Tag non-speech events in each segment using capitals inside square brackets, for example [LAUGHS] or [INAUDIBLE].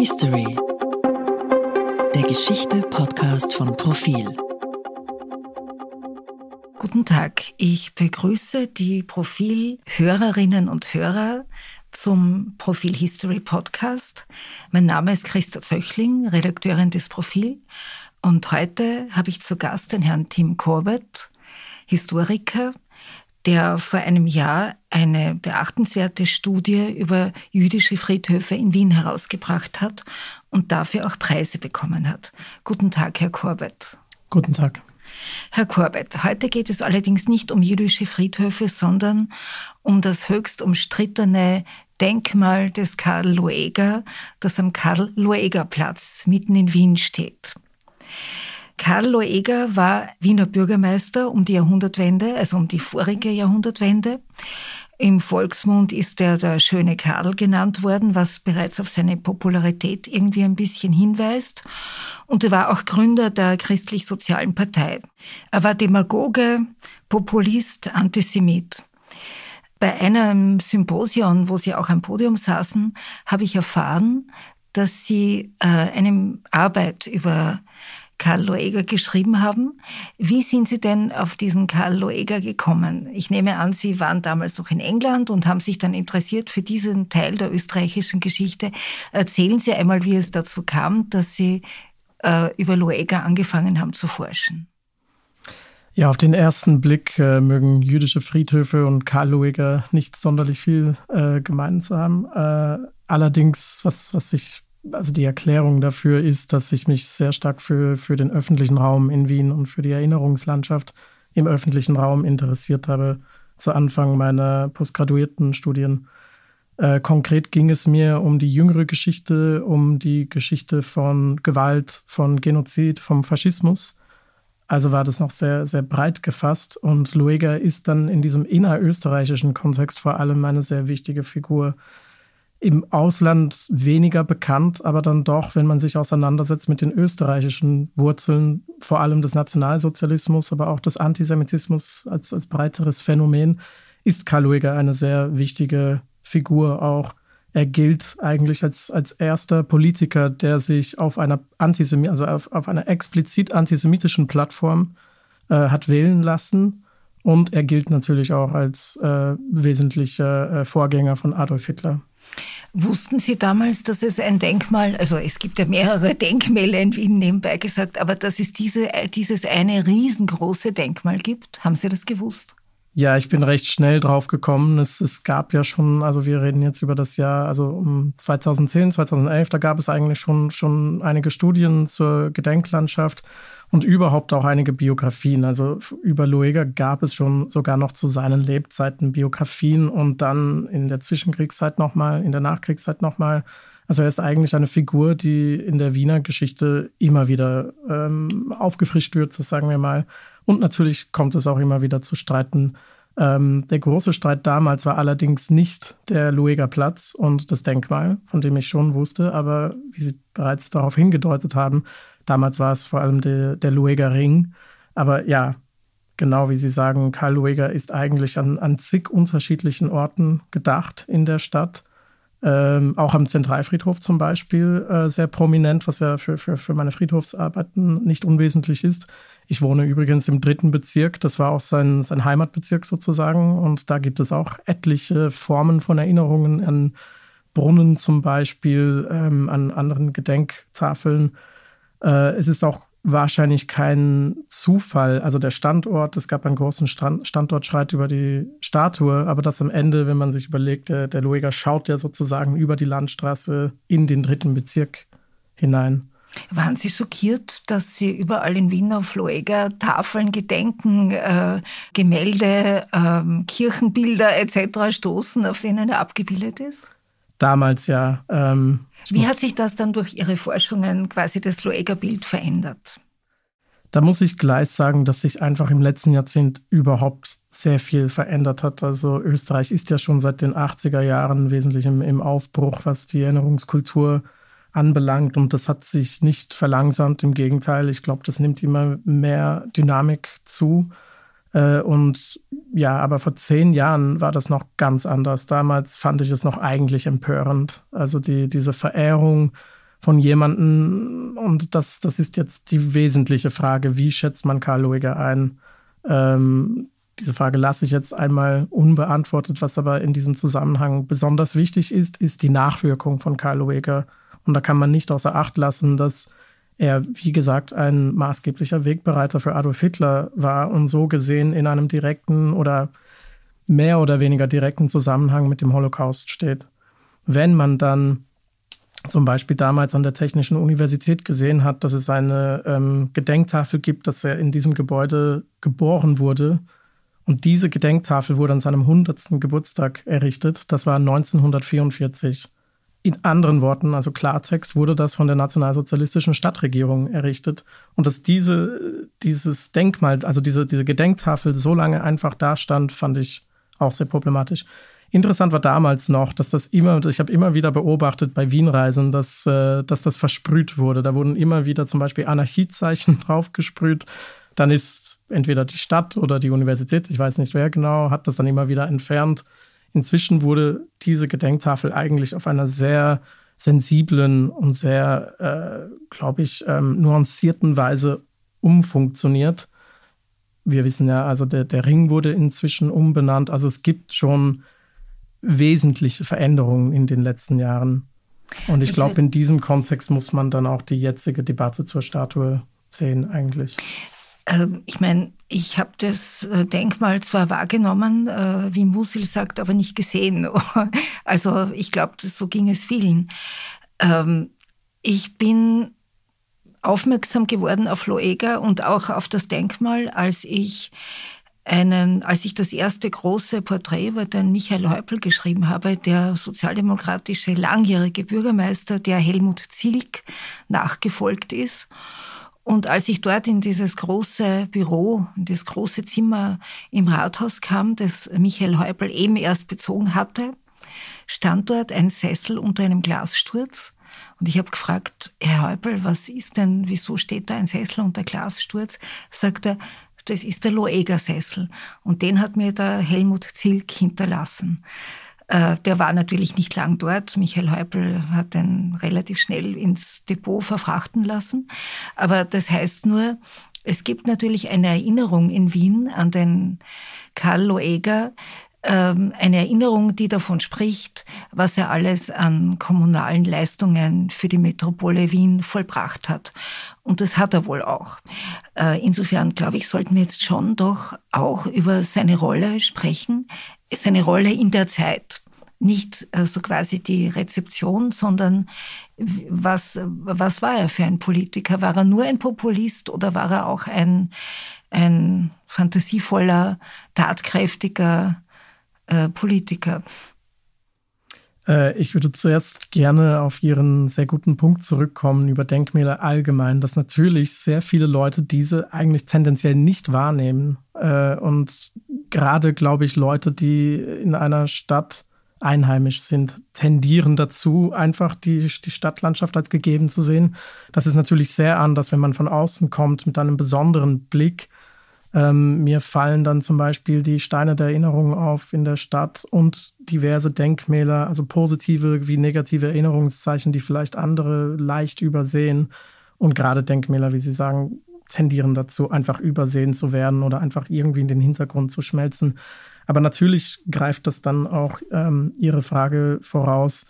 History. Der Geschichte-Podcast von Profil. Guten Tag, ich begrüße die Profil-Hörerinnen und Hörer zum Profil History Podcast. Mein Name ist Christa Zöchling, Redakteurin des Profil. Und heute habe ich zu Gast den Herrn Tim Corbett, Historiker, der vor einem Jahr eine beachtenswerte Studie über jüdische Friedhöfe in Wien herausgebracht hat und dafür auch Preise bekommen hat. Guten Tag, Herr Corbett. Guten Tag. Herr Corbett, heute geht es allerdings nicht um jüdische Friedhöfe, sondern um das höchst umstrittene Denkmal des Karl Lueger, das am Karl-Lueger-Platz mitten in Wien steht. Karl Loeger war Wiener Bürgermeister um die Jahrhundertwende, also um die vorige Jahrhundertwende. Im Volksmund ist er der schöne Karl genannt worden, was bereits auf seine Popularität irgendwie ein bisschen hinweist. Und er war auch Gründer der christlich-sozialen Partei. Er war Demagoge, Populist, Antisemit. Bei einem Symposion, wo sie auch am Podium saßen, habe ich erfahren, dass sie äh, eine Arbeit über Karl Loeger geschrieben haben. Wie sind Sie denn auf diesen Karl Loeger gekommen? Ich nehme an, Sie waren damals noch in England und haben sich dann interessiert für diesen Teil der österreichischen Geschichte. Erzählen Sie einmal, wie es dazu kam, dass Sie äh, über Loeger angefangen haben zu forschen. Ja, auf den ersten Blick äh, mögen jüdische Friedhöfe und Karl Loeger nicht sonderlich viel äh, gemein zu. Äh, allerdings, was, was sich also die Erklärung dafür ist, dass ich mich sehr stark für, für den öffentlichen Raum in Wien und für die Erinnerungslandschaft im öffentlichen Raum interessiert habe zu Anfang meiner postgraduierten Studien. Äh, konkret ging es mir um die jüngere Geschichte, um die Geschichte von Gewalt, von Genozid, vom Faschismus. Also war das noch sehr, sehr breit gefasst. Und Lueger ist dann in diesem innerösterreichischen Kontext vor allem eine sehr wichtige Figur im Ausland weniger bekannt, aber dann doch, wenn man sich auseinandersetzt mit den österreichischen Wurzeln, vor allem des Nationalsozialismus, aber auch des Antisemitismus als, als breiteres Phänomen, ist Karl Lueger eine sehr wichtige Figur auch. Er gilt eigentlich als, als erster Politiker, der sich auf einer Antisemi also auf, auf einer explizit antisemitischen Plattform äh, hat wählen lassen. Und er gilt natürlich auch als äh, wesentlicher äh, Vorgänger von Adolf Hitler. Wussten Sie damals, dass es ein Denkmal, also es gibt ja mehrere [LAUGHS] Denkmäler in Wien nebenbei gesagt, aber dass es diese, dieses eine riesengroße Denkmal gibt? Haben Sie das gewusst? Ja, ich bin recht schnell drauf gekommen. Es, es gab ja schon, also wir reden jetzt über das Jahr, also um 2010, 2011, da gab es eigentlich schon, schon einige Studien zur Gedenklandschaft und überhaupt auch einige Biografien. Also über Lueger gab es schon sogar noch zu seinen Lebzeiten Biografien und dann in der Zwischenkriegszeit nochmal, in der Nachkriegszeit nochmal. Also er ist eigentlich eine Figur, die in der Wiener Geschichte immer wieder ähm, aufgefrischt wird, so sagen wir mal. Und natürlich kommt es auch immer wieder zu Streiten. Ähm, der große Streit damals war allerdings nicht der Lueger Platz und das Denkmal, von dem ich schon wusste, aber wie Sie bereits darauf hingedeutet haben, Damals war es vor allem de, der Lueger Ring. Aber ja, genau wie Sie sagen, Karl Lueger ist eigentlich an, an zig unterschiedlichen Orten gedacht in der Stadt. Ähm, auch am Zentralfriedhof zum Beispiel äh, sehr prominent, was ja für, für, für meine Friedhofsarbeiten nicht unwesentlich ist. Ich wohne übrigens im dritten Bezirk, das war auch sein, sein Heimatbezirk sozusagen. Und da gibt es auch etliche Formen von Erinnerungen an Brunnen zum Beispiel, ähm, an anderen Gedenktafeln. Äh, es ist auch wahrscheinlich kein Zufall. Also der Standort, es gab einen großen Stand, Standortschreit über die Statue, aber das am Ende, wenn man sich überlegt, der, der Lueger schaut ja sozusagen über die Landstraße in den dritten Bezirk hinein. Waren Sie schockiert, dass Sie überall in Wien auf Lueger Tafeln, Gedenken, äh, Gemälde, äh, Kirchenbilder etc. stoßen, auf denen er abgebildet ist? Damals ja. Ähm, wie hat sich das dann durch Ihre Forschungen quasi das Lueger-Bild verändert? Da muss ich gleich sagen, dass sich einfach im letzten Jahrzehnt überhaupt sehr viel verändert hat. Also Österreich ist ja schon seit den 80er Jahren wesentlich im, im Aufbruch, was die Erinnerungskultur anbelangt. Und das hat sich nicht verlangsamt. Im Gegenteil, ich glaube, das nimmt immer mehr Dynamik zu. Äh, und ja, aber vor zehn Jahren war das noch ganz anders. Damals fand ich es noch eigentlich empörend. Also die, diese Verehrung von jemandem, und das, das ist jetzt die wesentliche Frage, wie schätzt man Karl Lueger ein? Ähm, diese Frage lasse ich jetzt einmal unbeantwortet. Was aber in diesem Zusammenhang besonders wichtig ist, ist die Nachwirkung von Karl Lueger. Und da kann man nicht außer Acht lassen, dass er, wie gesagt, ein maßgeblicher Wegbereiter für Adolf Hitler war und so gesehen in einem direkten oder mehr oder weniger direkten Zusammenhang mit dem Holocaust steht. Wenn man dann zum Beispiel damals an der Technischen Universität gesehen hat, dass es eine ähm, Gedenktafel gibt, dass er in diesem Gebäude geboren wurde. Und diese Gedenktafel wurde an seinem 100. Geburtstag errichtet. Das war 1944. In anderen Worten, also Klartext, wurde das von der nationalsozialistischen Stadtregierung errichtet. Und dass diese, dieses Denkmal, also diese, diese Gedenktafel so lange einfach da stand, fand ich auch sehr problematisch. Interessant war damals noch, dass das immer, ich habe immer wieder beobachtet bei Wienreisen, dass, äh, dass das versprüht wurde. Da wurden immer wieder zum Beispiel Anarchiezeichen [LAUGHS] draufgesprüht. Dann ist entweder die Stadt oder die Universität, ich weiß nicht wer genau, hat das dann immer wieder entfernt. Inzwischen wurde diese Gedenktafel eigentlich auf einer sehr sensiblen und sehr, äh, glaube ich, ähm, nuancierten Weise umfunktioniert. Wir wissen ja, also der, der Ring wurde inzwischen umbenannt. Also es gibt schon wesentliche Veränderungen in den letzten Jahren. Und ich glaube, in diesem Kontext muss man dann auch die jetzige Debatte zur Statue sehen, eigentlich. Ähm, ich meine, ich habe das äh, Denkmal zwar wahrgenommen, äh, wie Musil sagt, aber nicht gesehen. [LAUGHS] Also ich glaube, so ging es vielen. Ähm, ich bin aufmerksam geworden auf Loega und auch auf das Denkmal, als ich einen, als ich das erste große Porträt über den Michael Häupl geschrieben habe, der sozialdemokratische langjährige Bürgermeister, der Helmut Zilk nachgefolgt ist. Und als ich dort in dieses große Büro, in das große Zimmer im Rathaus kam, das Michael Häupl eben erst bezogen hatte, stand dort ein Sessel unter einem Glassturz. Und ich habe gefragt, Herr Häupl, was ist denn, wieso steht da ein Sessel unter Glassturz? Sagt er, das ist der Loeger-Sessel. Und den hat mir der Helmut Zilk hinterlassen. Äh, der war natürlich nicht lang dort. Michael Häupl hat den relativ schnell ins Depot verfrachten lassen. Aber das heißt nur, es gibt natürlich eine Erinnerung in Wien an den Karl Loeger, ähm, eine Erinnerung, die davon spricht, was er alles an kommunalen Leistungen für die Metropole Wien vollbracht hat. Und das hat er wohl auch. Äh, insofern, glaube ich, sollten wir jetzt schon doch auch über seine Rolle sprechen seine Rolle in der Zeit. Nicht äh, so quasi die Rezeption, sondern was, was war er für ein Politiker? War er nur ein Populist oder war er auch ein, ein fantasievoller, tatkräftiger äh, Politiker? Äh, ich würde zuerst gerne auf Ihren sehr guten Punkt zurückkommen über Denkmäler allgemein, dass natürlich sehr viele Leute diese eigentlich tendenziell nicht wahrnehmen. Äh, und gerade, glaube ich, Leute, die in einer Stadt einheimisch sind, tendieren dazu, einfach die, die Stadtlandschaft als gegeben zu sehen. Das ist natürlich sehr anders, wenn man von außen kommt mit einem besonderen Blick ähm, mir fallen dann zum Beispiel die Steine der Erinnerung auf in der Stadt und diverse Denkmäler, also positive wie negative Erinnerungszeichen, die vielleicht andere leicht übersehen. Und gerade Denkmäler, wie Sie sagen, tendieren dazu, einfach übersehen zu werden oder einfach irgendwie in den Hintergrund zu schmelzen. Aber natürlich greift das dann auch ähm, Ihre Frage voraus,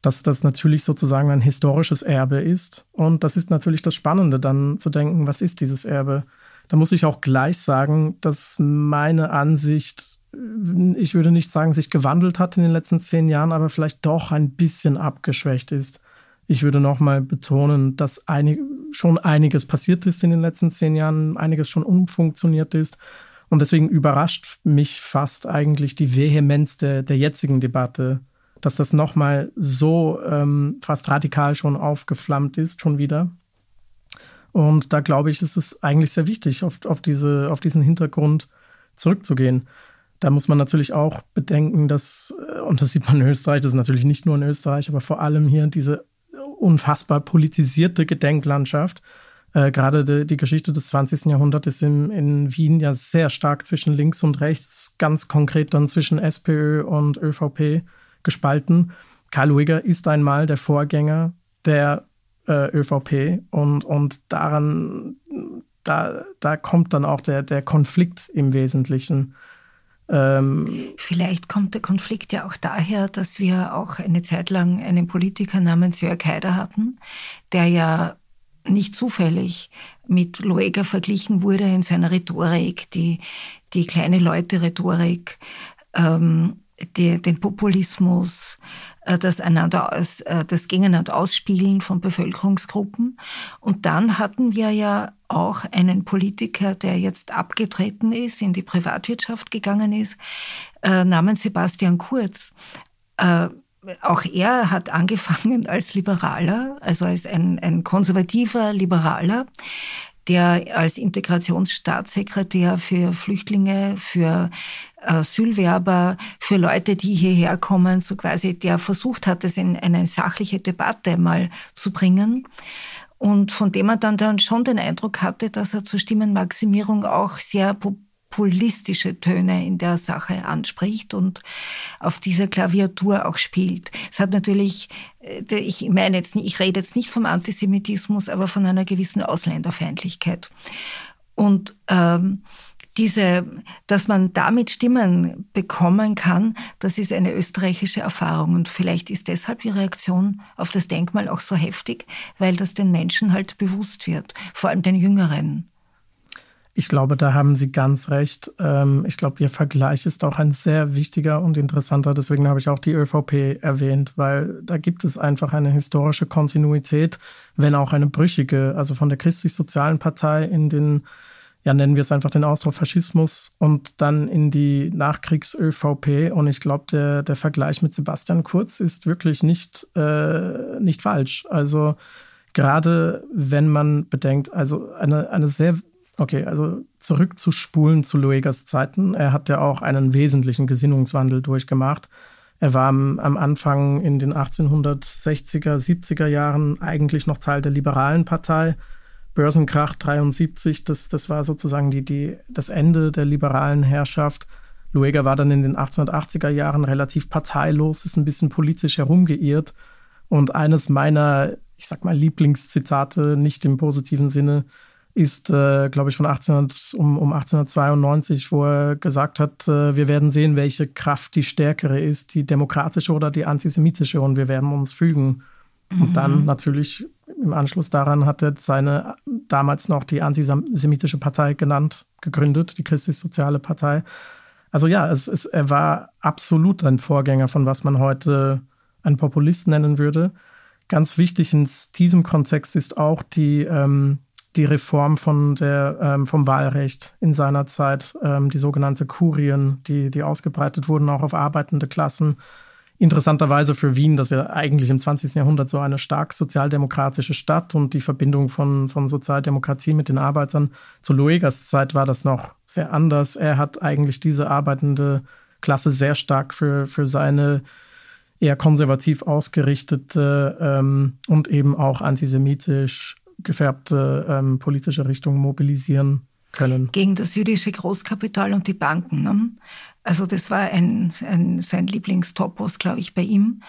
dass das natürlich sozusagen ein historisches Erbe ist. Und das ist natürlich das Spannende, dann zu denken, was ist dieses Erbe? Da muss ich auch gleich sagen, dass meine Ansicht, ich würde nicht sagen, sich gewandelt hat in den letzten zehn Jahren, aber vielleicht doch ein bisschen abgeschwächt ist. Ich würde nochmal betonen, dass einig, schon einiges passiert ist in den letzten zehn Jahren, einiges schon umfunktioniert ist. Und deswegen überrascht mich fast eigentlich die Vehemenz der, der jetzigen Debatte, dass das nochmal so ähm, fast radikal schon aufgeflammt ist, schon wieder. Und da glaube ich, ist es eigentlich sehr wichtig, auf, auf, diese, auf diesen Hintergrund zurückzugehen. Da muss man natürlich auch bedenken, dass, äh, und das sieht man in Österreich, das ist natürlich nicht nur in Österreich, aber vor allem hier diese unfassbar politisierte Gedenklandschaft. Äh, gerade die, die, Geschichte des 20. Jahrhunderts ist in, in Wien ja sehr stark zwischen links und rechts, ganz konkret dann zwischen SPÖ und ÖVP gespalten. Karl Lueger ist einmal der Vorgänger der äh, ÖVP und, und daran, da, da kommt dann auch der, der Konflikt im Wesentlichen. Ähm, Vielleicht kommt der Konflikt ja auch daher, dass wir auch eine Zeit lang einen Politiker namens Jörg Haider hatten, der ja nicht zufällig mit Loega verglichen wurde in seiner Rhetorik, die, die kleine Leute-Rhetorik, ähm, den Populismus, das, einander aus, äh, das Gegeneinander ausspielen von Bevölkerungsgruppen. Und dann hatten wir ja auch einen Politiker, der jetzt abgetreten ist, in die Privatwirtschaft gegangen ist, äh, namens Sebastian Kurz. Äh, auch er hat angefangen als Liberaler, also als ein, ein konservativer Liberaler, der als Integrationsstaatssekretär für Flüchtlinge, für Asylwerber, für Leute, die hierher kommen, so quasi, der versucht hat, es in eine sachliche Debatte mal zu bringen. Und von dem man dann, dann schon den Eindruck hatte, dass er zur Stimmenmaximierung auch sehr populistische Töne in der Sache anspricht und auf dieser Klaviatur auch spielt. Es hat natürlich, äh, ich meine jetzt nicht, ich rede jetzt nicht vom Antisemitismus, aber von einer gewissen Ausländerfeindlichkeit. Und ähm, diese, dass man damit Stimmen bekommen kann, das ist eine österreichische Erfahrung. Und vielleicht ist deshalb die Reaktion auf das Denkmal auch so heftig, weil das den Menschen halt bewusst wird, vor allem den Jüngeren. Ich glaube, da haben Sie ganz recht. Ähm, ich glaube, Ihr Vergleich ist auch ein sehr wichtiger und interessanter. Deswegen habe ich auch die ÖVP erwähnt, weil da gibt es einfach eine historische Kontinuität, wenn auch eine brüchige. Also von der christlich-sozialen Partei in den ja, nennen wir es einfach den Ausdruck Faschismus und dann in die Nachkriegs-ÖVP. Und ich glaube, der, der Vergleich mit Sebastian Kurz ist wirklich nicht, äh, nicht falsch. Also gerade wenn man bedenkt, also eine, eine sehr, okay, also zurückzuspulen zu Luegas Zeiten. Er hat ja auch einen wesentlichen Gesinnungswandel durchgemacht. Er war am, Anfang in den 1860er, 70er Jahren eigentlich noch Teil der liberalen Partei Börsenkrach 73, das, das war sozusagen die, die, das Ende der liberalen Herrschaft. Luega war dann in den 1880er Jahren relativ parteilos, ist ein bisschen politisch herumgeirrt. Und eines meiner, ich sag mal, Lieblingszitate, nicht im positiven Sinne, ist, äh, glaube ich, von 1800, um, um 1892, wo er gesagt hat, äh, wir werden sehen, welche Kraft die stärkere ist, die demokratische oder die antisemitische, und wir werden uns fügen. Mhm. Und dann natürlich im Anschluss daran hat er seine damals noch die antisemitische Partei genannt, gegründet, die christlich-soziale Partei. Also ja, es, es, er war absolut ein Vorgänger von was man heute ein Populist nennen würde. Ganz wichtig in diesem Kontext ist auch die, ähm, die Reform von der, ähm, vom Wahlrecht in seiner Zeit, ähm, die sogenannte Kurien, die, die ausgebreitet wurden auch auf arbeitende Klassen interessanterweise für Wien, das ja eigentlich im 20. Jahrhundert so eine stark sozialdemokratische Stadt und die Verbindung von, von Sozialdemokratie mit den Arbeitern. Zu Luegas Zeit war das noch sehr anders. Er hat eigentlich diese arbeitende Klasse sehr stark für, für seine eher konservativ ausgerichtete ähm, und eben auch antisemitisch gefärbte ähm, politische Richtung mobilisieren können. Gegen das jüdische Großkapital und die Banken. Ne? Also das war ein, ein, sein Lieblingstopos, glaube ich, bei ihm.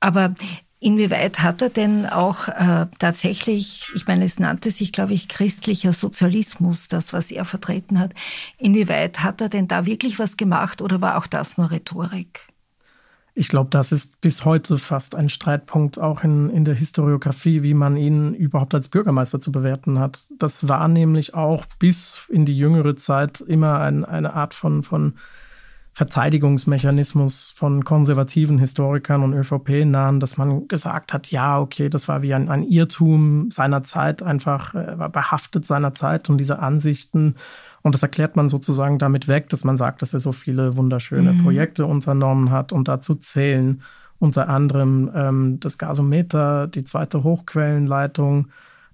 Aber Inwieweit hat er denn auch äh, tatsächlich, ich meine, es nannte sich, glaube ich, christlicher Sozialismus, das, was er vertreten hat. Inwieweit hat er denn da wirklich was gemacht oder war auch das nur Rhetorik? Ich glaube, das ist bis heute fast ein Streitpunkt auch in, in der Historiografie, wie man ihn überhaupt als Bürgermeister zu bewerten hat. Das war nämlich auch bis in die jüngere Zeit immer ein, eine Art von, von Verteidigungsmechanismus von konservativen Historikern und ÖVP-Nahen, dass man gesagt hat, ja, okay, das war wie ein, ein Irrtum seiner Zeit, einfach äh, war behaftet seiner Zeit und diese Ansichten. Und das erklärt man sozusagen damit weg, dass man sagt, dass er so viele wunderschöne mhm. Projekte unternommen hat und dazu zählen unter anderem ähm, das Gasometer, die zweite Hochquellenleitung,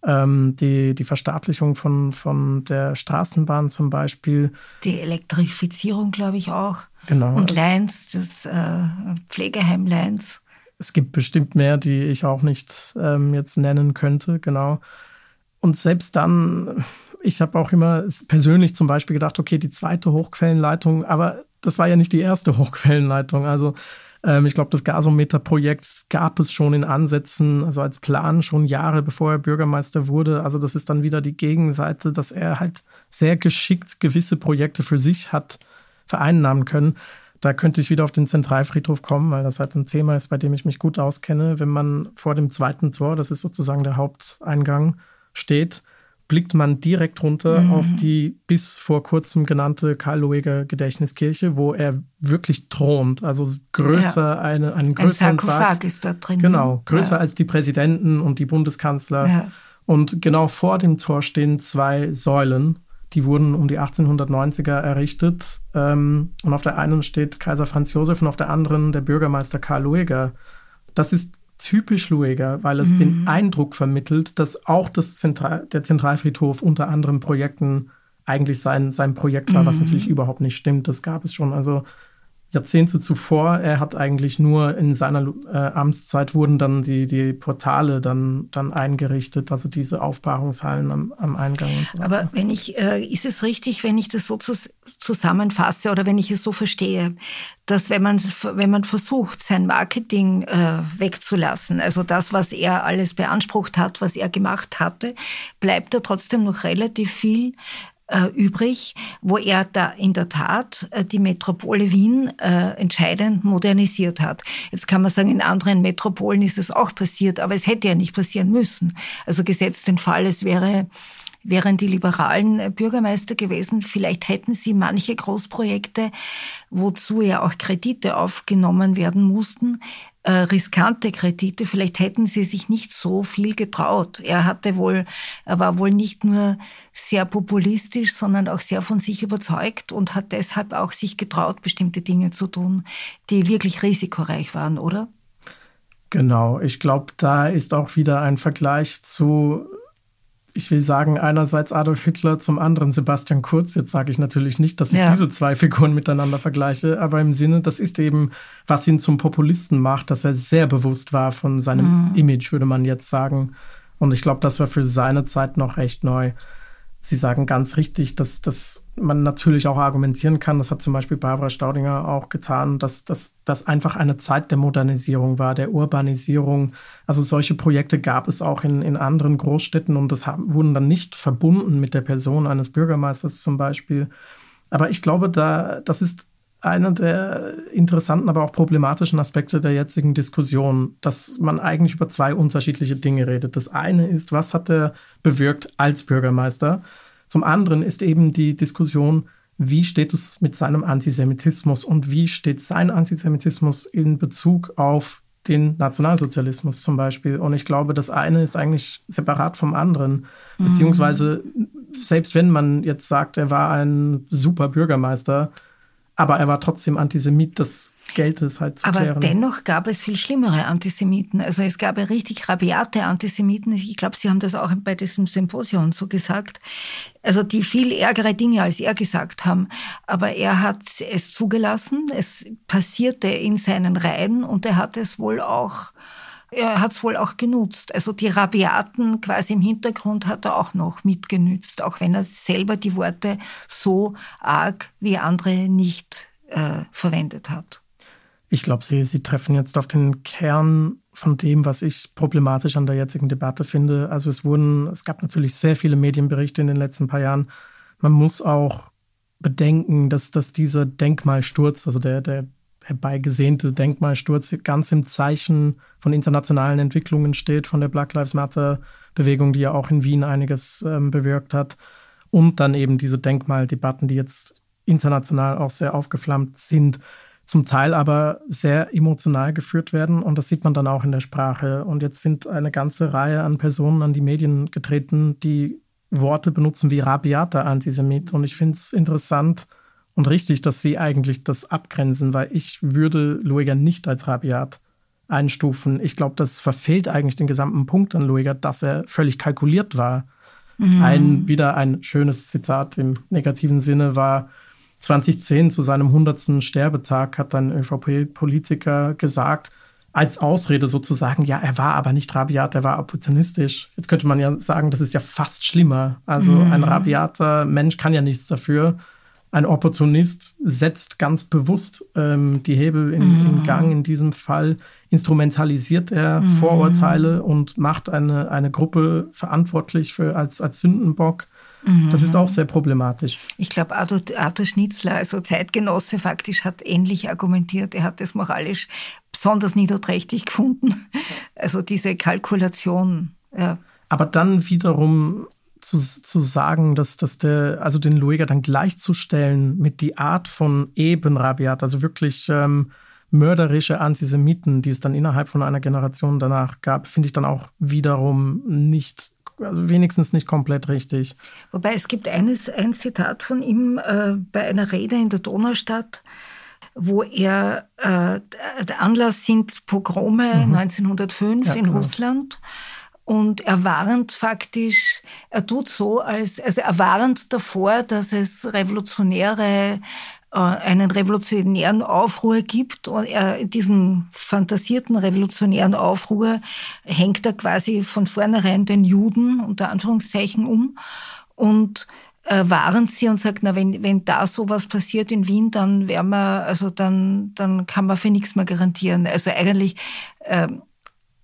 ähm, die, die Verstaatlichung von, von der Straßenbahn zum Beispiel. Die Elektrifizierung, glaube ich, auch. Genau. Und Lens, das äh, Pflegeheim Lens. Es gibt bestimmt mehr, die ich auch nicht ähm, jetzt nennen könnte, genau. Und selbst dann, ich habe auch immer persönlich zum Beispiel gedacht, okay, die zweite Hochquellenleitung, aber das war ja nicht die erste [LAUGHS] Hochquellenleitung. Also Ähm, ich glaube, das Gasometer-Projekt gab es schon in Ansätzen, also als Plan schon Jahre bevor er Bürgermeister wurde. Also das ist dann wieder die Gegenseite, dass er halt sehr geschickt gewisse Projekte für sich hat vereinnahmen können. Da könnte ich wieder auf den Zentralfriedhof kommen, weil das halt ein Thema ist, bei dem ich mich gut auskenne. Wenn man vor dem zweiten Tor, das ist sozusagen der Haupteingang, steht, blickt man direkt runter mhm. auf die bis vor kurzem genannte Karl-Loeger Gedächtniskirche, wo er wirklich thront. Also größer, ja. eine, einen größeren Ein Sarkophag Sarg. ist da drin. Genau, größer ja. als die Präsidenten und die Bundeskanzler. Ja. Und genau vor dem Tor stehen zwei Säulen. Die wurden um die 1890er errichtet. Ähm, und auf der einen steht Kaiser Franz Josef und auf der anderen der Bürgermeister Karl Lueger. Das ist typisch Lueger, weil es mhm. den Eindruck vermittelt, dass auch das Zentral, der Zentralfriedhof unter anderem Projekten eigentlich sein, sein Projekt war, mhm. was natürlich überhaupt nicht stimmt. Das gab es schon. Also Jahrzehnte zuvor, er hat eigentlich nur in seiner äh, Amtszeit wurden dann die, die Portale dann, dann eingerichtet, also diese Aufbahrungshallen am, am Eingang und so weiter. Aber wenn ich, äh, ist es richtig, wenn ich das so zusammenfasse oder wenn ich es so verstehe, dass wenn man, wenn man versucht, sein Marketing äh, wegzulassen, also das, was er alles beansprucht hat, was er gemacht hatte, bleibt da trotzdem noch relativ viel äh, übrig, wo er da in der Tat äh, die Metropole Wien äh, entscheidend modernisiert hat. Jetzt kann man sagen, in anderen Metropolen ist es auch passiert, aber es hätte ja nicht passieren müssen. Also gesetzt den Fall, es wäre wären die liberalen Bürgermeister gewesen. Vielleicht hätten sie manche Großprojekte, wozu ja auch Kredite aufgenommen werden mussten, äh, riskante Kredite, vielleicht hätten sie sich nicht so viel getraut. Er hatte wohl, er war wohl nicht nur sehr populistisch, sondern auch sehr von sich überzeugt und hat deshalb auch sich getraut, bestimmte Dinge zu tun, die wirklich risikoreich waren, oder? Genau, ich glaube, da ist auch wieder ein Vergleich zu ich will sagen, einerseits Adolf Hitler, zum anderen Sebastian Kurz. Jetzt sage ich natürlich nicht, dass ich ja. diese zwei Figuren miteinander vergleiche, aber im Sinne, das ist eben, was ihn zum Populisten macht, dass er sehr bewusst war von seinem mhm. Image, würde man jetzt sagen. Und ich glaube, das war für seine Zeit noch recht neu. Sie sagen ganz richtig, dass, dass man natürlich auch argumentieren kann, das hat zum Beispiel Barbara Staudinger auch getan, dass das einfach eine Zeit der Modernisierung war, der Urbanisierung. Also solche Projekte gab es auch in, in anderen Großstädten und das haben, wurden dann nicht verbunden mit der Person eines Bürgermeisters zum Beispiel. Aber ich glaube, da, das ist einer der interessanten, aber auch problematischen Aspekte der jetzigen Diskussion, dass man eigentlich über zwei unterschiedliche Dinge redet. Das eine ist, was hat er bewirkt als Bürgermeister? Zum anderen ist eben die Diskussion, wie steht es mit seinem Antisemitismus und wie steht sein Antisemitismus in Bezug auf den Nationalsozialismus zum Beispiel. Und ich glaube, das eine ist eigentlich separat vom anderen. Mhm. Beziehungsweise, selbst wenn man jetzt sagt, er war ein super Bürgermeister, aber er war trotzdem Antisemit, das gelte es halt zu Aber klären. dennoch gab es viel schlimmere Antisemiten. Also es gab ja richtig rabiate Antisemiten. Ich glaube, Sie haben das auch bei diesem Symposium so gesagt. Also die viel ärgere Dinge als er gesagt haben. Aber er hat es zugelassen. Es passierte in seinen Reihen und er hat es wohl auch er hat es wohl auch genutzt. Also die Rabiaten quasi im Hintergrund hat er auch noch mitgenützt, auch wenn er selber die Worte so arg wie andere nicht äh, verwendet hat. Ich glaube, Sie, Sie treffen jetzt auf den Kern von dem, was ich problematisch an der jetzigen Debatte finde. Also es wurden, es gab natürlich sehr viele Medienberichte in den letzten paar Jahren. Man muss auch bedenken, dass, dass dieser Denkmalsturz, also der, der herbeigesehnte Denkmalsturz ganz im Zeichen von internationalen Entwicklungen steht, von der Black Lives Matter-Bewegung, die ja auch in Wien einiges ähm, bewirkt hat. Und dann eben diese Denkmaldebatten, die jetzt international auch sehr aufgeflammt sind, zum Teil aber sehr emotional geführt werden. Und das sieht man dann auch in der Sprache. Und jetzt sind eine ganze Reihe an Personen an die Medien getreten, die Worte benutzen wie rabiater Antisemit. Und ich finde es interessant, und richtig, dass sie eigentlich das abgrenzen, weil ich würde Lueger nicht als rabiat einstufen. Ich glaube, das verfehlt eigentlich den gesamten Punkt an Lueger, dass er völlig kalkuliert war. Mhm. Ein, wieder ein schönes Zitat im negativen Sinne war, 2010 zu seinem 100. Sterbetag hat ein ÖVP-Politiker gesagt, als Ausrede sozusagen, ja, er war aber nicht rabiat, er war opportunistisch. Jetzt könnte man ja sagen, das ist ja fast schlimmer. Also mhm. ein rabiater Mensch kann ja nichts dafür ein Opportunist setzt ganz bewusst ähm, die Hebel in, mhm. in, Gang. In diesem Fall instrumentalisiert er mhm. Vorurteile und macht eine, eine Gruppe verantwortlich für, als, als Sündenbock. Mhm. Das ist auch sehr problematisch. Ich glaube, Arthur, Arthur Schnitzler, also Zeitgenosse faktisch, hat ähnlich argumentiert. Er hat das moralisch besonders niederträchtig gefunden. Also diese Kalkulation. Ja. Aber dann wiederum zu, zu sagen, dass, dass der, also den Lueger dann gleichzustellen mit die Art von Eben Rabiat, also wirklich ähm, mörderische Antisemiten, die es dann innerhalb von einer Generation danach gab, finde ich dann auch wiederum nicht, also wenigstens nicht komplett richtig. Wobei es gibt eines, ein Zitat von ihm äh, bei einer Rede in der Donaustadt, wo er, äh, der Anlass sind Pogrome mhm. 1905 ja, in genau. Russland. Und er warnt faktisch, er tut so, als, also er warnt davor, dass es revolutionäre äh, einen revolutionären Aufruhr gibt und er diesen fantasierten revolutionären Aufruhr hängt er quasi von vornherein den Juden unter Anführungszeichen um und äh, warnt sie und sagt, na, wenn, wenn da sowas passiert in Wien, dann werden wir, also dann, dann kann man für nichts mehr garantieren. Also eigentlich, äh,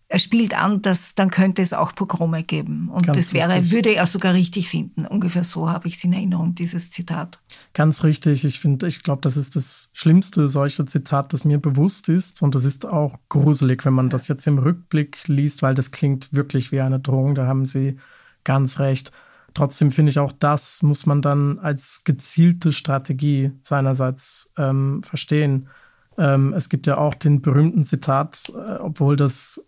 er spielt an, dass dann könnte es auch Pogrome geben. Und Ganz das wäre, richtig. würde er sogar richtig finden. Ungefähr so habe ich es in Erinnerung, dieses Zitat. Ganz richtig. Ich finde, ich glaube, das ist das schlimmste solche Zitat, das mir bewusst ist. Und das ist auch gruselig, wenn man das jetzt im Rückblick liest, weil das klingt wirklich wie eine Drohung. Da haben Sie ganz recht. Trotzdem finde ich auch das muss man dann als gezielte Strategie seinerseits ähm, verstehen. Ähm, es gibt ja auch den berühmten Zitat, äh, obwohl das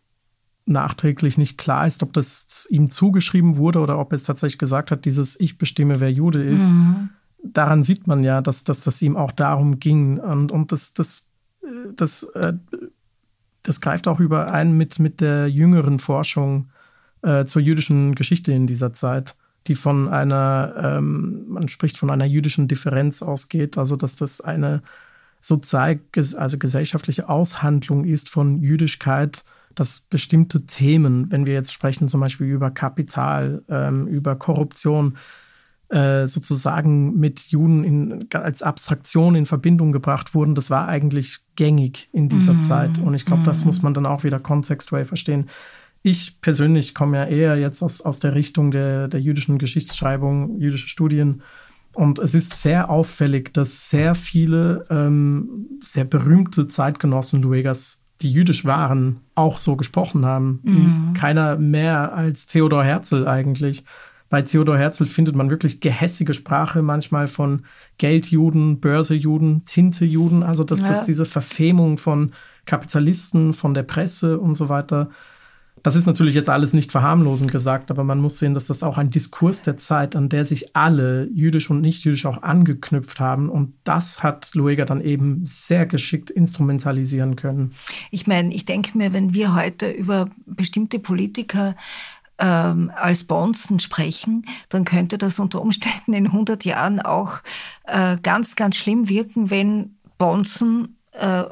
nachträglich nicht klar ist, ob das ihm zugeschrieben wurde oder ob er es tatsächlich gesagt hat, dieses Ich bestimme, wer Jude ist. Mhm. Daran sieht man ja, dass, dass das ihm auch darum ging. Und, und das, das, das, äh, das greift auch überein mit, mit der jüngeren Forschung äh, zur jüdischen Geschichte in dieser Zeit, die von einer, ähm, man spricht von einer jüdischen Differenz ausgeht, also dass das eine sozial, also gesellschaftliche Aushandlung ist von Jüdischkeit, dass bestimmte Themen, wenn wir jetzt sprechen zum Beispiel über Kapital, ähm, über Korruption, äh, sozusagen mit Juden in, als Abstraktion in Verbindung gebracht wurden, das war eigentlich gängig in dieser mm. Zeit. Und ich glaube, mm. das muss man dann auch wieder kontextuell verstehen. Ich persönlich komme ja eher jetzt aus, aus der Richtung der, der jüdischen Geschichtsschreibung, jüdische Studien. Und es ist sehr auffällig, dass sehr viele ähm, sehr berühmte Zeitgenossen Luegas die jüdisch waren, auch so gesprochen haben. Mhm. Keiner mehr als Theodor Herzl eigentlich. Bei Theodor Herzl findet man wirklich gehässige Sprache, manchmal von Geldjuden, Börsejuden, Tintejuden, also dass, ja. dass diese Verfemung von Kapitalisten, von der Presse und so weiter das ist natürlich jetzt alles nicht verharmlosend gesagt, aber man muss sehen, dass das auch ein Diskurs der Zeit, an der sich alle, jüdisch und nicht jüdisch, auch angeknüpft haben. Und das hat Lueger dann eben sehr geschickt instrumentalisieren können. Ich meine, ich denke mir, wenn wir heute über bestimmte Politiker ähm, als Bonzen sprechen, dann könnte das unter Umständen in 100 Jahren auch äh, ganz, ganz schlimm wirken, wenn Bonzen äh,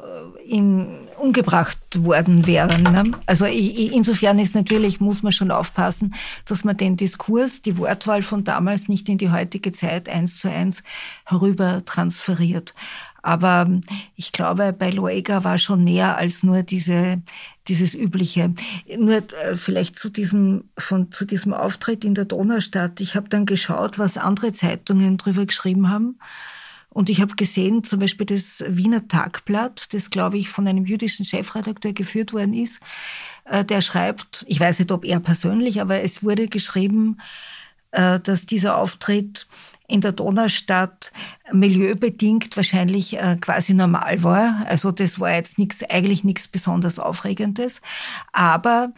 in, umgebracht worden wären. Ne? Also ich, insofern ist natürlich, muss man schon aufpassen, dass man den Diskurs, die Wortwahl von damals nicht in die heutige Zeit eins zu eins herüber transferiert. Aber ich glaube, bei Loega war schon mehr als nur diese, dieses übliche. Nur äh, vielleicht zu diesem, von, zu diesem Auftritt in der Donaustadt. Ich habe dann geschaut, was andere Zeitungen drüber geschrieben haben. Und ich habe gesehen, zum Beispiel das Wiener Tagblatt, das, glaube ich, von einem jüdischen Chefredakteur geführt worden ist, äh, der schreibt, ich weiß nicht, ob er persönlich, aber es wurde geschrieben, äh, dass dieser Auftritt in der Donaustadt milieubedingt wahrscheinlich äh, quasi normal war. Also das war jetzt nichts, eigentlich nichts besonders Aufregendes. Aber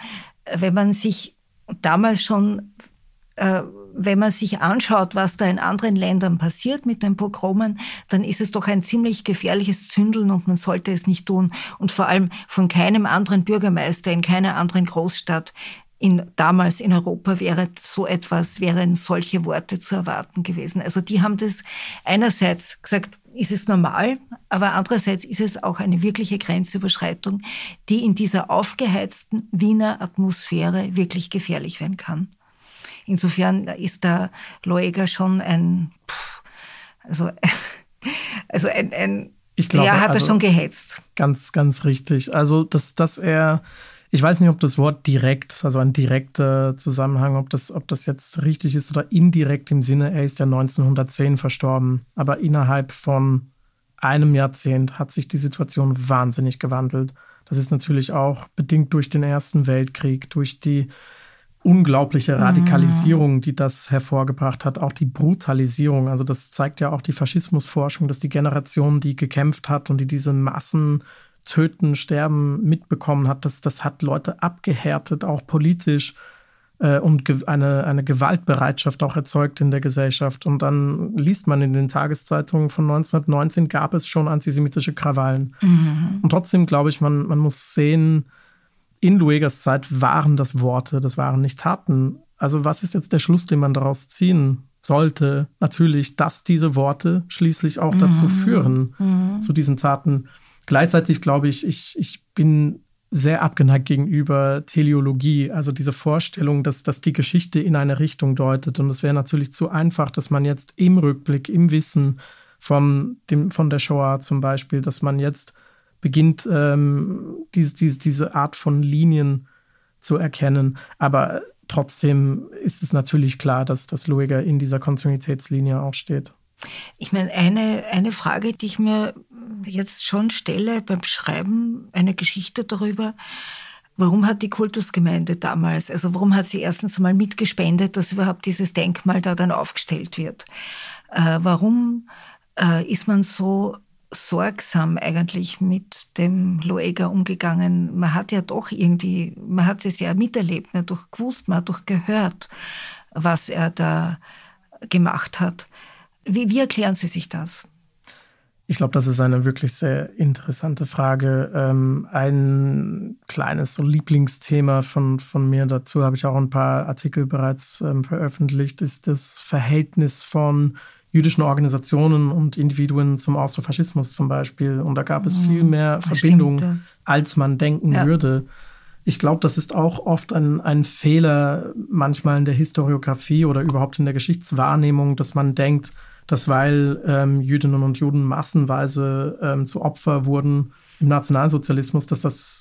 wenn man sich damals schon wenn man sich anschaut, was da in anderen Ländern passiert mit den Pogromen, dann ist es doch ein ziemlich gefährliches Zündeln und man sollte es nicht tun. Und vor allem von keinem anderen Bürgermeister in keiner anderen Großstadt in, damals in Europa wäre so etwas, wären solche Worte zu erwarten gewesen. Also die haben das einerseits gesagt, ist es normal, aber andererseits ist es auch eine wirkliche Grenzüberschreitung, die in dieser aufgeheizten Wiener Atmosphäre wirklich gefährlich werden kann. Insofern ist der Loeger schon ein, pff, also [LAUGHS] Also ein, ein ich glaube, ja, hat also, er schon gehetzt. Ganz, ganz richtig. Also, dass, dass er, ich weiß nicht, ob das Wort direkt, also ein direkter Zusammenhang, ob das, ob das jetzt richtig ist oder indirekt im Sinne, er ist ja 1910 verstorben, aber innerhalb von einem Jahrzehnt hat sich die Situation wahnsinnig gewandelt. Das ist natürlich auch bedingt durch den Ersten Weltkrieg, durch die unglaubliche mhm. Radikalisierung, die das hervorgebracht hat, auch die Brutalisierung. Also das zeigt ja auch die Faschismusforschung, dass die Generation, die gekämpft hat und die diese Massen töten, sterben mitbekommen hat, das, das hat Leute abgehärtet, auch politisch äh, und eine, eine Gewaltbereitschaft auch erzeugt in der Gesellschaft. Und dann liest man in den Tageszeitungen von 1919 gab es schon antisemitische Krawallen. Mhm. Und trotzdem glaube ich, man, man muss sehen, in Luegas Zeit waren das Worte, das waren nicht Taten. Also was ist jetzt der Schluss, den man daraus ziehen sollte? Natürlich, dass diese Worte schließlich auch dazu mhm. führen, mhm. zu diesen Taten. Gleichzeitig glaube ich, ich, ich bin sehr abgeneigt gegenüber Teleologie, also diese Vorstellung, dass, dass die Geschichte in eine Richtung deutet. Und es wäre natürlich zu einfach, dass man jetzt im Rückblick, im Wissen von, dem, von der Shoah zum Beispiel, dass man jetzt beginnt, ähm, diese, diese, diese Art von Linien zu erkennen. Aber trotzdem ist es natürlich klar, dass, dass Lueger in dieser Kontinuitätslinie auch steht. Ich meine, eine, eine Frage, die ich mir jetzt schon stelle beim Schreiben einer Geschichte darüber, warum hat die Kultusgemeinde damals, also warum hat sie erstens einmal mitgespendet, dass überhaupt dieses Denkmal da dann aufgestellt wird? Äh, warum äh, ist man so sorgsam eigentlich mit dem Loega umgegangen. Man hat ja doch irgendwie, man hat es ja miterlebt, man hat doch gewusst, man hat doch gehört, was er da gemacht hat. Wie, wie erklären Sie sich das? Ich glaube, das ist eine wirklich sehr interessante Frage. Ähm, ein kleines so Lieblingsthema von, von mir, dazu habe ich auch ein paar Artikel bereits ähm, veröffentlicht, ist das Verhältnis von jüdischen Organisationen und Individuen zum Austrofaschismus zum Beispiel. Und da gab es viel mhm. mehr Verbindungen, als man denken ja. würde. Ich glaube, das ist auch oft ein, ein Fehler manchmal in der Historiografie oder überhaupt in der Geschichtswahrnehmung, dass man denkt, dass weil ähm, Jüdinnen und Juden massenweise ähm, zu Opfer wurden im Nationalsozialismus, dass das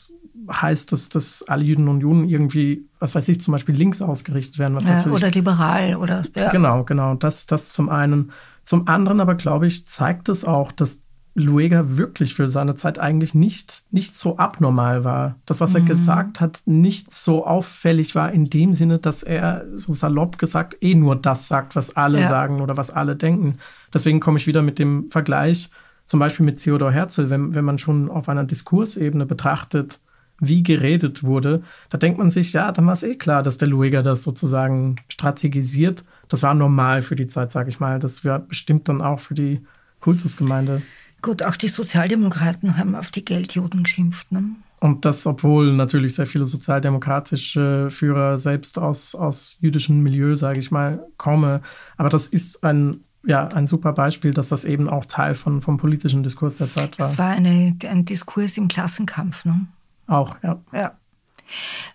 heißt, dass, dass alle Juden und Juden irgendwie, was weiß ich, zum Beispiel links ausgerichtet werden. Was ja, oder liberal oder. Ja. Genau, genau. Das, das zum einen. Zum anderen aber, glaube ich, zeigt es auch, dass Luega wirklich für seine Zeit eigentlich nicht, nicht so abnormal war. Das, was er mhm. gesagt hat, nicht so auffällig war in dem Sinne, dass er so salopp gesagt eh nur das sagt, was alle ja. sagen oder was alle denken. Deswegen komme ich wieder mit dem Vergleich, zum Beispiel mit Theodor Herzl, wenn, wenn man schon auf einer Diskursebene betrachtet, wie geredet wurde, da denkt man sich, ja, dann war es eh klar, dass der Lueger das sozusagen strategisiert. Das war normal für die Zeit, sage ich mal. Das wäre bestimmt dann auch für die Kultusgemeinde. Gut, auch die Sozialdemokraten haben auf die Geldjuden geschimpft. Ne? Und das, obwohl natürlich sehr viele sozialdemokratische Führer selbst aus, aus jüdischem Milieu, sage ich mal, kommen. Aber das ist ein, ja, ein super Beispiel, dass das eben auch Teil von, vom politischen Diskurs der Zeit war. Es war eine, ein Diskurs im Klassenkampf. Ne? Auch, ja. Ja.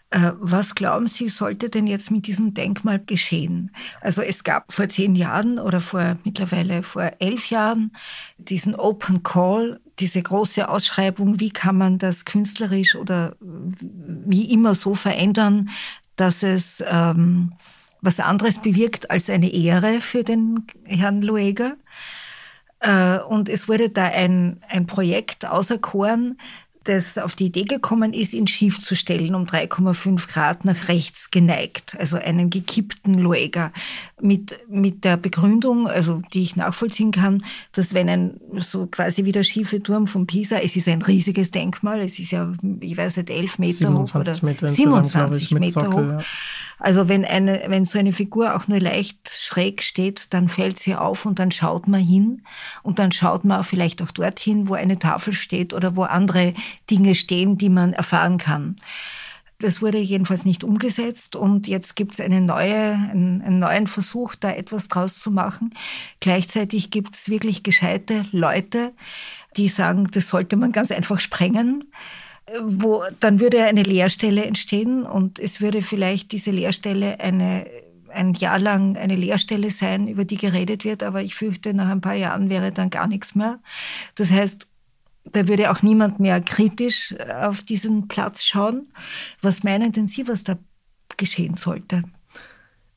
Äh, was glauben Sie, sollte denn jetzt mit diesem Denkmal geschehen? Also es gab vor zehn Jahren oder vor mittlerweile vor elf Jahren diesen Open Call, diese große Ausschreibung, wie kann man das künstlerisch oder wie immer so verändern, dass es ähm, was anderes bewirkt als eine Ehre für den Herrn Lueger. Äh, und es wurde da ein, ein Projekt auserkoren, das auf die Idee gekommen ist, ihn schief zu stellen, um 3,5 Grad nach rechts geneigt, also einen gekippten Lueger, mit, mit der Begründung, also die ich nachvollziehen kann, dass wenn ein so quasi wie der schiefe Turm von Pisa, es ist ein riesiges Denkmal, es ist ja, ich weiß nicht, 11 Meter hoch oder Meter 27 Meter hoch. Also wenn eine, wenn so eine Figur auch nur leicht schräg steht, dann fällt sie auf und dann schaut man hin und dann schaut man vielleicht auch dorthin, wo eine Tafel steht oder wo andere Dinge stehen, die man erfahren kann. Das wurde jedenfalls nicht umgesetzt und jetzt gibt es eine neue, einen, einen, neuen Versuch, da etwas draus zu machen. Gleichzeitig gibt es wirklich gescheite Leute, die sagen, das sollte man ganz einfach sprengen wo dann würde eine Leerstelle entstehen und es würde vielleicht diese Leerstelle eine ein Jahr lang eine Leerstelle sein, über die geredet wird, aber ich fürchte, nach ein paar Jahren wäre dann gar nichts mehr. Das heißt, da würde auch niemand mehr kritisch auf diesen Platz schauen. Was meinen denn Sie, was da geschehen sollte?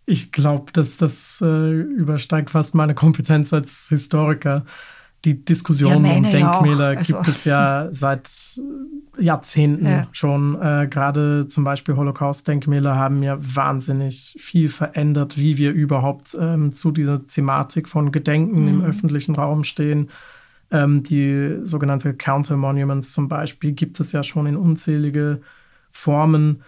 Ich glaube, dass das äh, übersteigt fast meine Kompetenz als Historiker. Die Diskussion ja, um Denkmäler also. gibt es ja [LAUGHS] seit Jahrzehnten ja. schon. Äh, Gerade zum Beispiel Holocaust-Denkmäler haben ja wahnsinnig viel verändert, wie wir überhaupt ähm, zu dieser Thematik von Gedenken mhm. im öffentlichen Raum stehen. Ähm, die sogenannte Counter-Monuments zum Beispiel gibt es ja schon in unzählige Formen.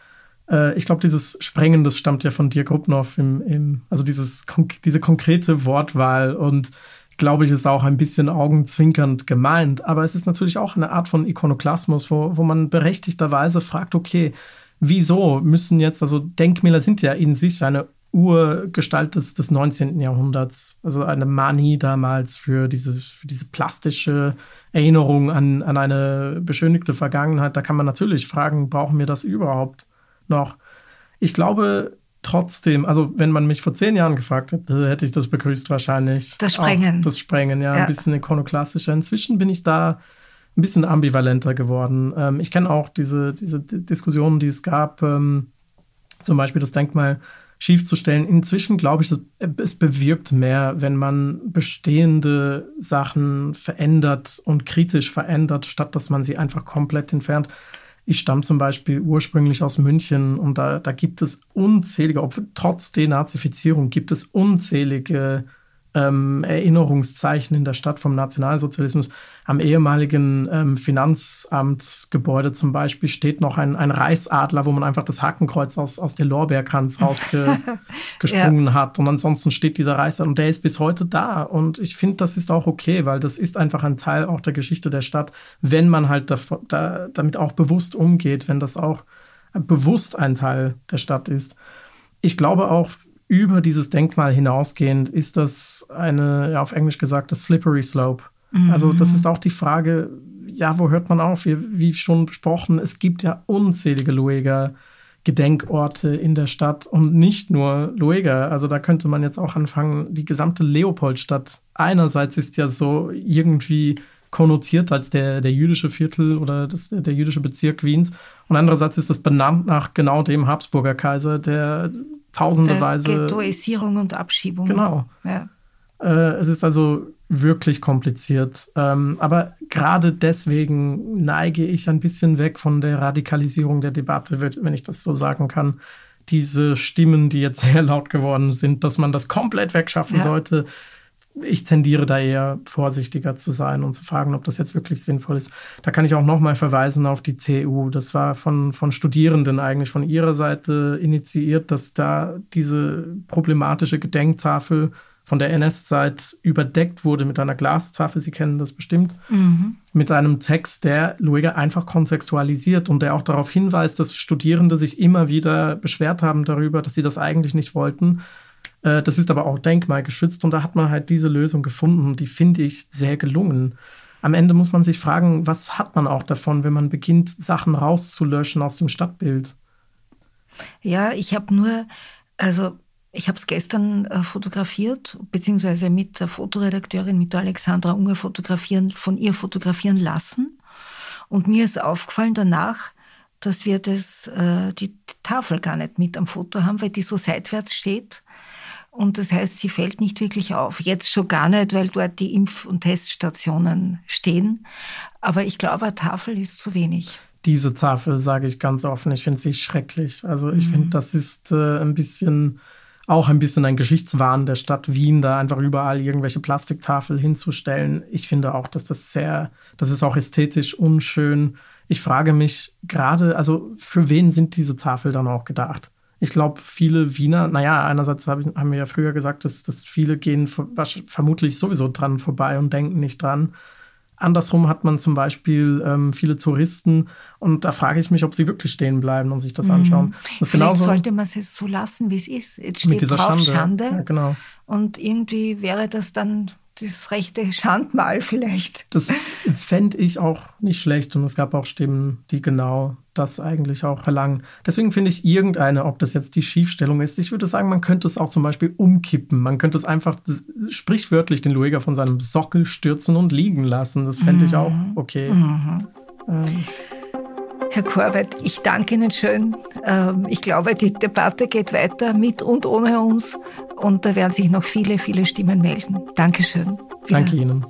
Äh, ich glaube, dieses Sprengen, das stammt ja von Dirk Rupnow, im, im, also dieses, diese konkrete Wortwahl und glaube ich, ist auch ein bisschen augenzwinkernd gemeint. Aber es ist natürlich auch eine Art von Ikonoklasmus, wo, wo man berechtigterweise fragt, okay, wieso müssen jetzt, also Denkmäler sind ja in sich eine Urgestalt des, des 19. Jahrhunderts, also eine Manie damals für diese, für diese plastische Erinnerung an, an eine beschönigte Vergangenheit. Da kann man natürlich fragen, brauchen wir das überhaupt noch? Ich glaube trotzdem, also wenn man mich vor zehn Jahren gefragt hätte, hätte ich das begrüßt wahrscheinlich. Das Sprengen. Das Sprengen, ja, ja, ein bisschen ikonoklastischer. Inzwischen bin ich da ein bisschen ambivalenter geworden. Ähm, ich kenne auch diese, diese Diskussionen, die es gab, ähm, zum Beispiel das Denkmal schiefzustellen. Inzwischen glaube ich, es bewirkt mehr, wenn man bestehende Sachen verändert und kritisch verändert, statt dass man sie einfach komplett entfernt. Ich stamme zum Beispiel ursprünglich aus München und da, da gibt es unzählige, ob, trotz Denazifizierung gibt es unzählige ähm, Erinnerungszeichen in der Stadt vom Nationalsozialismus. Am ehemaligen ähm, Finanzamtgebäude zum Beispiel steht noch ein, ein Reichsadler, wo man einfach das Hakenkreuz aus, aus der Lorbeerkranz [LAUGHS] rausgesprungen ja. hat. Und ansonsten steht dieser Reichsadler und der ist bis heute da. Und ich finde, das ist auch okay, weil das ist einfach ein Teil auch der Geschichte der Stadt, wenn man halt da, da, damit auch bewusst umgeht, wenn das auch bewusst ein Teil der Stadt ist. Ich glaube auch, über dieses Denkmal hinausgehend ist das eine, ja, auf Englisch gesagt, das Slippery Slope. Mhm. Also das ist auch die Frage, ja, wo hört man auf? Wie, wie schon besprochen, es gibt ja unzählige Lueger. Gedenkorte in der Stadt und nicht nur Lueger. Also da könnte man jetzt auch anfangen, die gesamte Leopoldstadt. Einerseits ist ja so irgendwie konnotiert als der, der jüdische Viertel oder das, der jüdische Bezirk Wiens. Und andererseits ist es benannt nach genau dem Habsburger Kaiser, der tausendeweise. Ghettoisierung und Abschiebung. Genau. Ja. Äh, es ist also wirklich kompliziert. Ähm, aber gerade deswegen neige ich ein bisschen weg von der Radikalisierung der Debatte, wenn ich das so sagen kann. Diese Stimmen, die jetzt [LAUGHS] sehr laut geworden sind, dass man das komplett wegschaffen ja. sollte, ich tendiere da eher vorsichtiger zu sein und zu fragen, ob das jetzt wirklich sinnvoll ist. Da kann ich auch nochmal verweisen auf die CU. Das war von, von Studierenden eigentlich von ihrer Seite initiiert, dass da diese problematische Gedenktafel von der NS-Zeit überdeckt wurde mit einer Glastafel. Sie kennen das bestimmt. Mhm. Mit einem Text, der Lueger einfach kontextualisiert und der auch darauf hinweist, dass Studierende sich immer wieder beschwert haben darüber, dass sie das eigentlich nicht wollten äh, das ist aber auch denkmalgeschützt und da hat man halt diese Lösung gefunden, die finde ich sehr gelungen. Am Ende muss man sich fragen, was hat man auch davon, wenn man beginnt, Sachen rauszulöschen aus dem Stadtbild? Ja, ich habe nur, also ich habe es gestern äh, fotografiert, beziehungsweise mit der Fotoredakteurin, mit der Alexandra Unger fotografieren, von ihr fotografieren lassen. Und mir ist aufgefallen danach, dass wir das, äh, die Tafel gar nicht mit am Foto haben, weil die so seitwärts steht. Und das heißt, sie fällt nicht wirklich auf. Jetzt schon gar nicht, weil dort die Impf- und Teststationen stehen. Aber ich glaube, eine Tafel ist zu wenig. Diese Tafel sage ich ganz offen, ich finde sie schrecklich. Also ich mhm. finde, das ist äh, ein bisschen auch ein bisschen ein Geschichtswahn der Stadt Wien, da einfach überall irgendwelche Plastiktafel hinzustellen. Ich finde auch, dass das sehr, das ist auch ästhetisch unschön. Ich frage mich gerade, also für wen sind diese Tafel dann auch gedacht? Ich glaube, viele Wiener, naja, einerseits hab ich, haben wir ja früher gesagt, dass, dass viele gehen vermutlich sowieso dran vorbei und denken nicht dran. Andersrum hat man zum Beispiel ähm, viele Touristen und da frage ich mich, ob sie wirklich stehen bleiben und sich das anschauen. Mhm. Das Vielleicht sollte man es so lassen, wie es ist. Jetzt steht drauf Schande. Schande ja, genau. Und irgendwie wäre das dann das rechte Schandmal vielleicht. Das fände ich auch nicht schlecht und es gab auch Stimmen, die genau das eigentlich auch verlangen. Deswegen finde ich irgendeine, ob das jetzt die Schiefstellung ist, ich würde sagen, man könnte es auch zum Beispiel umkippen. Man könnte es einfach sprichwörtlich den Lueger von seinem Sockel stürzen und liegen lassen. Das fände ich auch mhm. okay. Mhm. Ähm. Herr Korbett, ich danke Ihnen schön. Ähm, ich glaube, die Debatte geht weiter mit und ohne uns. Und da werden sich noch viele, viele Stimmen melden. Dankeschön. Danke Ihnen.